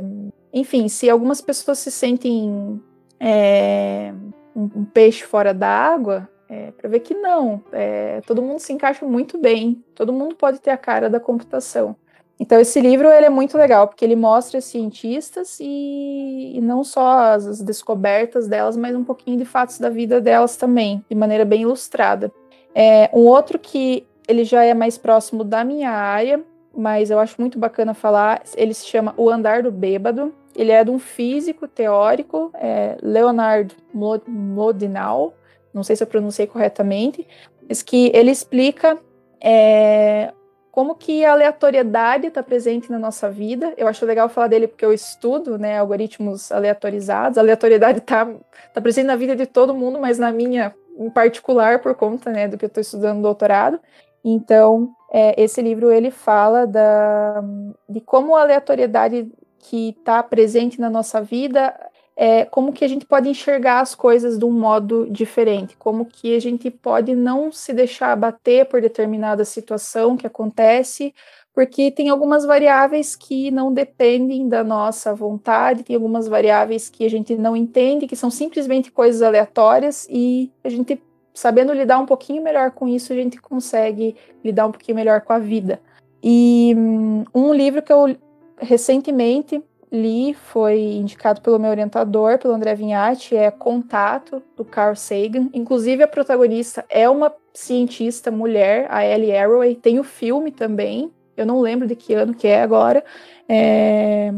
enfim, se algumas pessoas se sentem é, um, um, peixe fora d'água, é, para ver que não, é, todo mundo se encaixa muito bem, todo mundo pode ter a cara da computação. Então esse livro ele é muito legal porque ele mostra cientistas e, e não só as, as, descobertas delas, mas um pouquinho de fatos da vida delas também, de maneira bem ilustrada. É, um outro que ele já é mais próximo da minha área, mas eu acho muito bacana falar, ele se chama O Andar do Bêbado. Ele é de um físico teórico, é, Leonard Mlodinow, não sei se eu pronunciei corretamente, mas que ele explica é, como que a aleatoriedade está presente na nossa vida. Eu acho legal falar dele porque eu estudo né, algoritmos aleatorizados. A aleatoriedade está tá presente na vida de todo mundo, mas na minha em particular por conta né, do que eu estou estudando no doutorado. Então, é, esse livro ele fala da, de como a aleatoriedade que está presente na nossa vida, é, como que a gente pode enxergar as coisas de um modo diferente, como que a gente pode não se deixar abater por determinada situação que acontece, porque tem algumas variáveis que não dependem da nossa vontade, tem algumas variáveis que a gente não entende, que são simplesmente coisas aleatórias e a gente sabendo lidar um pouquinho melhor com isso, a gente consegue lidar um pouquinho melhor com a vida. E hum, um livro que eu recentemente li, foi indicado pelo meu orientador, pelo André Vignati, é Contato, do Carl Sagan. Inclusive, a protagonista é uma cientista mulher, a Ellie Arroway. Tem o filme também, eu não lembro de que ano que é agora, é...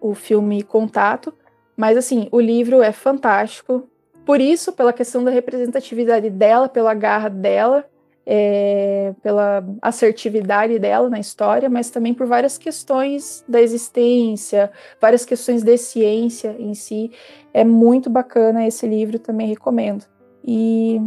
o filme Contato. Mas, assim, o livro é fantástico. Por isso, pela questão da representatividade dela, pela garra dela, é, pela assertividade dela na história, mas também por várias questões da existência, várias questões de ciência em si. É muito bacana esse livro, também recomendo. E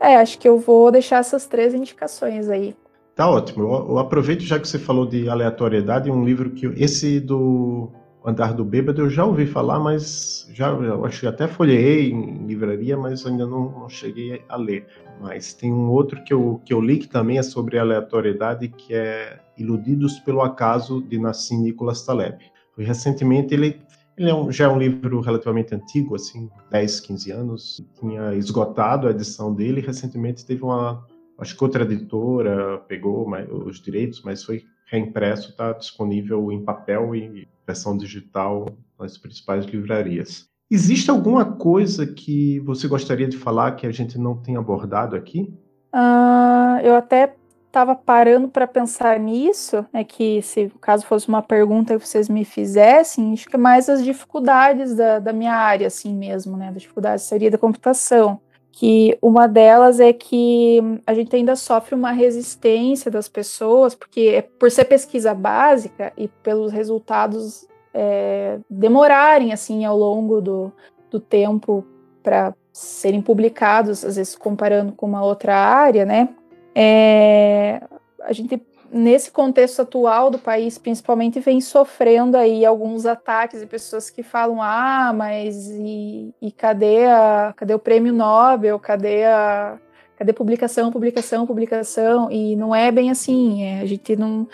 é, acho que eu vou deixar essas três indicações aí. Tá ótimo. Eu, eu aproveito já que você falou de aleatoriedade, um livro que esse do Andar do Bêbado eu já ouvi falar, mas já eu acho que até folhei em livraria, mas ainda não, não, cheguei a ler. Mas tem um outro que eu, que eu li que também é sobre aleatoriedade, que é Iludidos pelo Acaso, de Nassim Nicholas Taleb. Foi recentemente ele Ele é um, já é um livro relativamente antigo, assim, 10, 15 anos. Tinha esgotado a edição dele. Recentemente teve uma, acho que outra editora pegou os direitos, mas foi reimpresso, está disponível em papel e versão digital nas principais livrarias. Existe alguma coisa que você gostaria de falar que a gente não tem abordado aqui? Uh, eu até estava parando para pensar nisso, é que se caso fosse uma pergunta que vocês me fizessem, acho que é mais as dificuldades da, da minha área, assim mesmo, né, das dificuldades de teoria da computação, que uma delas é que a gente ainda sofre uma resistência das pessoas, porque é por ser pesquisa básica e pelos resultados é, demorarem, assim, ao longo do, do tempo para serem publicados, às vezes comparando com uma outra área, né, é, a gente, nesse contexto atual do país, principalmente, vem sofrendo aí alguns ataques de pessoas que falam: ah, mas e, e cadê, a, cadê o prêmio Nobel? Cadê a. Cadê publicação, publicação, publicação? E não é bem assim. É, a gente não,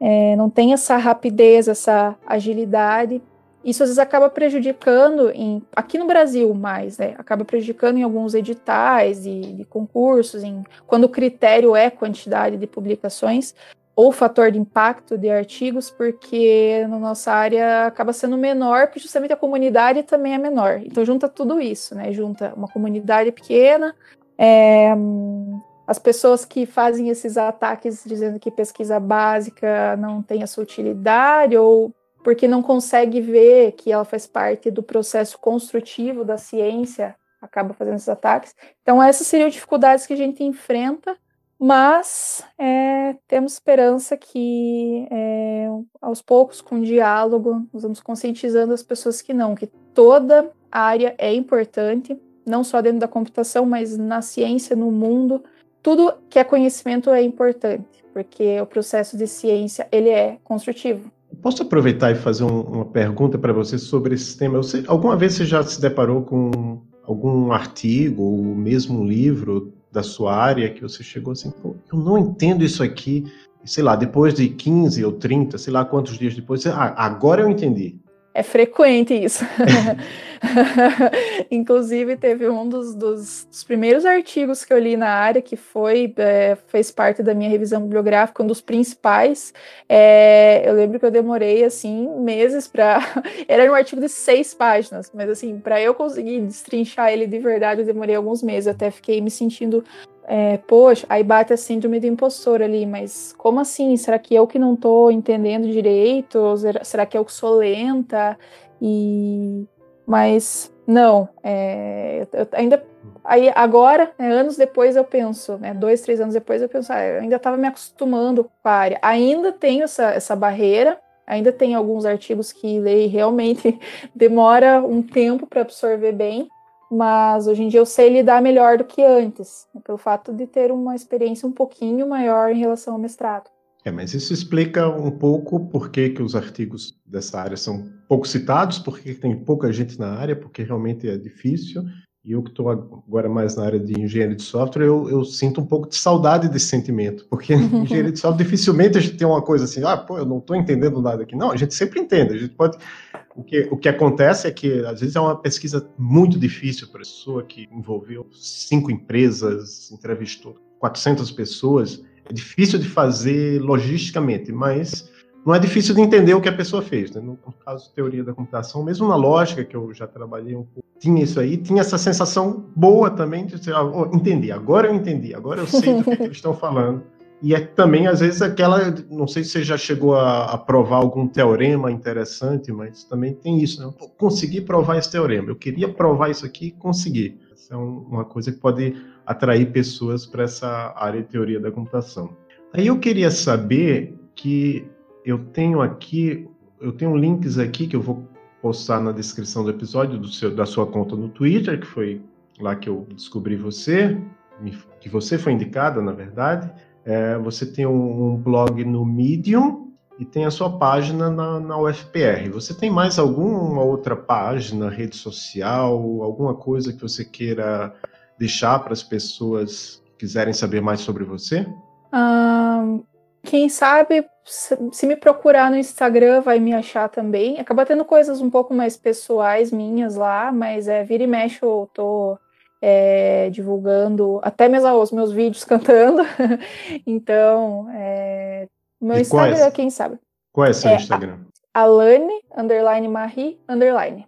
é, não tem essa rapidez, essa agilidade isso às vezes acaba prejudicando em, aqui no Brasil mais, né? Acaba prejudicando em alguns editais de concursos, em, quando o critério é quantidade de publicações ou fator de impacto de artigos, porque na nossa área acaba sendo menor, porque justamente a comunidade também é menor. Então junta tudo isso, né? Junta uma comunidade pequena, é, as pessoas que fazem esses ataques dizendo que pesquisa básica não tem essa utilidade, ou porque não consegue ver que ela faz parte do processo construtivo da ciência, acaba fazendo esses ataques. Então, essas seriam dificuldades que a gente enfrenta, mas é, temos esperança que, é, aos poucos, com diálogo, nós vamos conscientizando as pessoas que não, que toda área é importante, não só dentro da computação, mas na ciência, no mundo. Tudo que é conhecimento é importante, porque o processo de ciência ele é construtivo. Posso aproveitar e fazer um, uma pergunta para você sobre esse tema? Você, alguma vez você já se deparou com algum artigo ou mesmo livro da sua área que você chegou assim, eu não entendo isso aqui, sei lá, depois de 15 ou 30, sei lá quantos dias depois, ah, agora eu entendi. É frequente isso. Inclusive, teve um dos, dos, dos, primeiros artigos que eu li na área, que foi é, fez parte da minha revisão bibliográfica, um dos principais. É, eu lembro que eu demorei assim meses para. Era um artigo de seis páginas, mas assim, para eu conseguir destrinchar ele de verdade, eu demorei alguns meses. Até fiquei me sentindo é, poxa, aí bate a síndrome do impostor ali, mas como assim? Será que eu que não tô entendendo direito? Será que eu que sou lenta? E mas não, é, eu ainda aí agora, né, anos depois eu penso, né, dois, três anos depois eu penso, ah, eu ainda estava me acostumando com a área, ainda tenho essa, essa barreira, ainda tem alguns artigos que leio realmente demora um tempo para absorver bem, mas hoje em dia eu sei lidar melhor do que antes, né, pelo fato de ter uma experiência um pouquinho maior em relação ao mestrado. É, mas isso explica um pouco por que, que os artigos dessa área são pouco citados, por que tem pouca gente na área, porque realmente é difícil. E eu que estou agora mais na área de engenharia de software, eu, eu, sinto um pouco de saudade desse sentimento, porque engenharia de software dificilmente a gente tem uma coisa assim, ah, pô, eu não estou entendendo nada aqui. Não, a gente sempre entende, a gente pode o que, o que acontece é que, às vezes, é uma pesquisa muito difícil para a pessoa que envolveu cinco empresas, entrevistou 400 pessoas. É difícil de fazer logisticamente, mas não é difícil de entender o que a pessoa fez. Né? No caso teoria da computação, mesmo na lógica, que eu já trabalhei um pouco, tinha isso aí, tinha essa sensação boa também de dizer, ah, oh, entendi, agora eu entendi, agora eu sei do que, que eles estão falando. E é também, às vezes, aquela. Não sei se você já chegou a, a provar algum teorema interessante, mas também tem isso. Né? Consegui provar esse teorema. Eu queria provar isso aqui e consegui. Essa é um, uma coisa que pode atrair pessoas para essa área de teoria da computação. Aí eu queria saber que eu tenho aqui, eu tenho links aqui que eu vou postar na descrição do episódio do seu, da sua conta no Twitter, que foi lá que eu descobri você, que você foi indicada, na verdade. É, você tem um, um, blog no Medium e tem a sua página na, na UFPR. Você tem mais alguma outra página, rede social, alguma coisa que você queira deixar para as pessoas que quiserem saber mais sobre você? quem sabe, se me procurar no Instagram, vai me achar também. Acaba tendo coisas um pouco mais pessoais minhas lá, mas é vira e mexe eu tô é, divulgando até mesmo os meus vídeos cantando. então, é, meu e Instagram, é, quem sabe. Qual é seu é, Instagram? Alane, underline Marie, underline.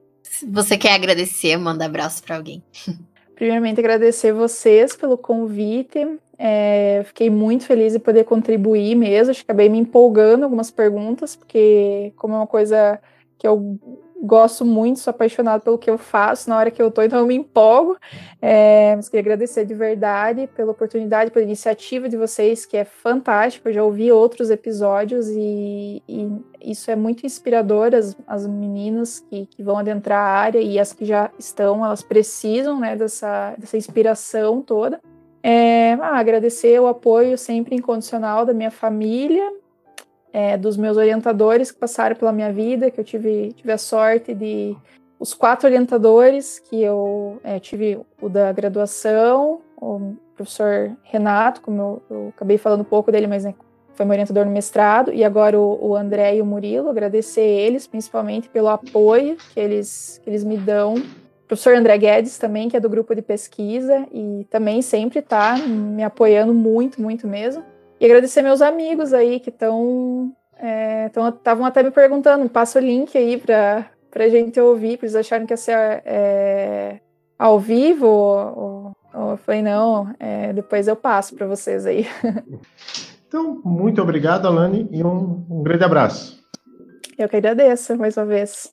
Você quer agradecer, manda abraço para alguém. Primeiramente, agradecer vocês pelo convite. É, fiquei muito feliz de poder contribuir mesmo. Acho que acabei me empolgando algumas perguntas, porque, como é uma coisa que eu gosto muito, sou apaixonada pelo que eu faço na hora que eu tô, então eu me empolgo. É, mas queria agradecer de verdade pela oportunidade, pela iniciativa de vocês, que é fantástico. Eu já ouvi outros episódios e, e isso é muito inspirador. As, as meninas que, que, vão adentrar a área e as que já estão, elas precisam né, dessa, dessa inspiração toda. É, ah, agradecer o apoio sempre incondicional da minha família, é, dos meus orientadores que passaram pela minha vida, que eu tive, tive a sorte de. Os quatro orientadores que eu é, tive, o da graduação, o professor Renato, como eu, eu acabei falando um pouco dele, mas né, foi meu orientador no mestrado, e agora o, o, André e o Murilo, agradecer eles, principalmente pelo apoio que eles, que eles me dão. O professor André Guedes também, que é do grupo de pesquisa, e também sempre está me apoiando muito, muito mesmo. E agradecer meus amigos aí que estão. Estavam é, até me perguntando, passa o link aí para a gente ouvir, para eles acharem que ia ser é, ao vivo. Ou, ou, eu falei, não, é, depois eu passo para vocês aí. Então, muito obrigado, Alane, e um, um grande abraço. Eu que agradeço mais uma vez.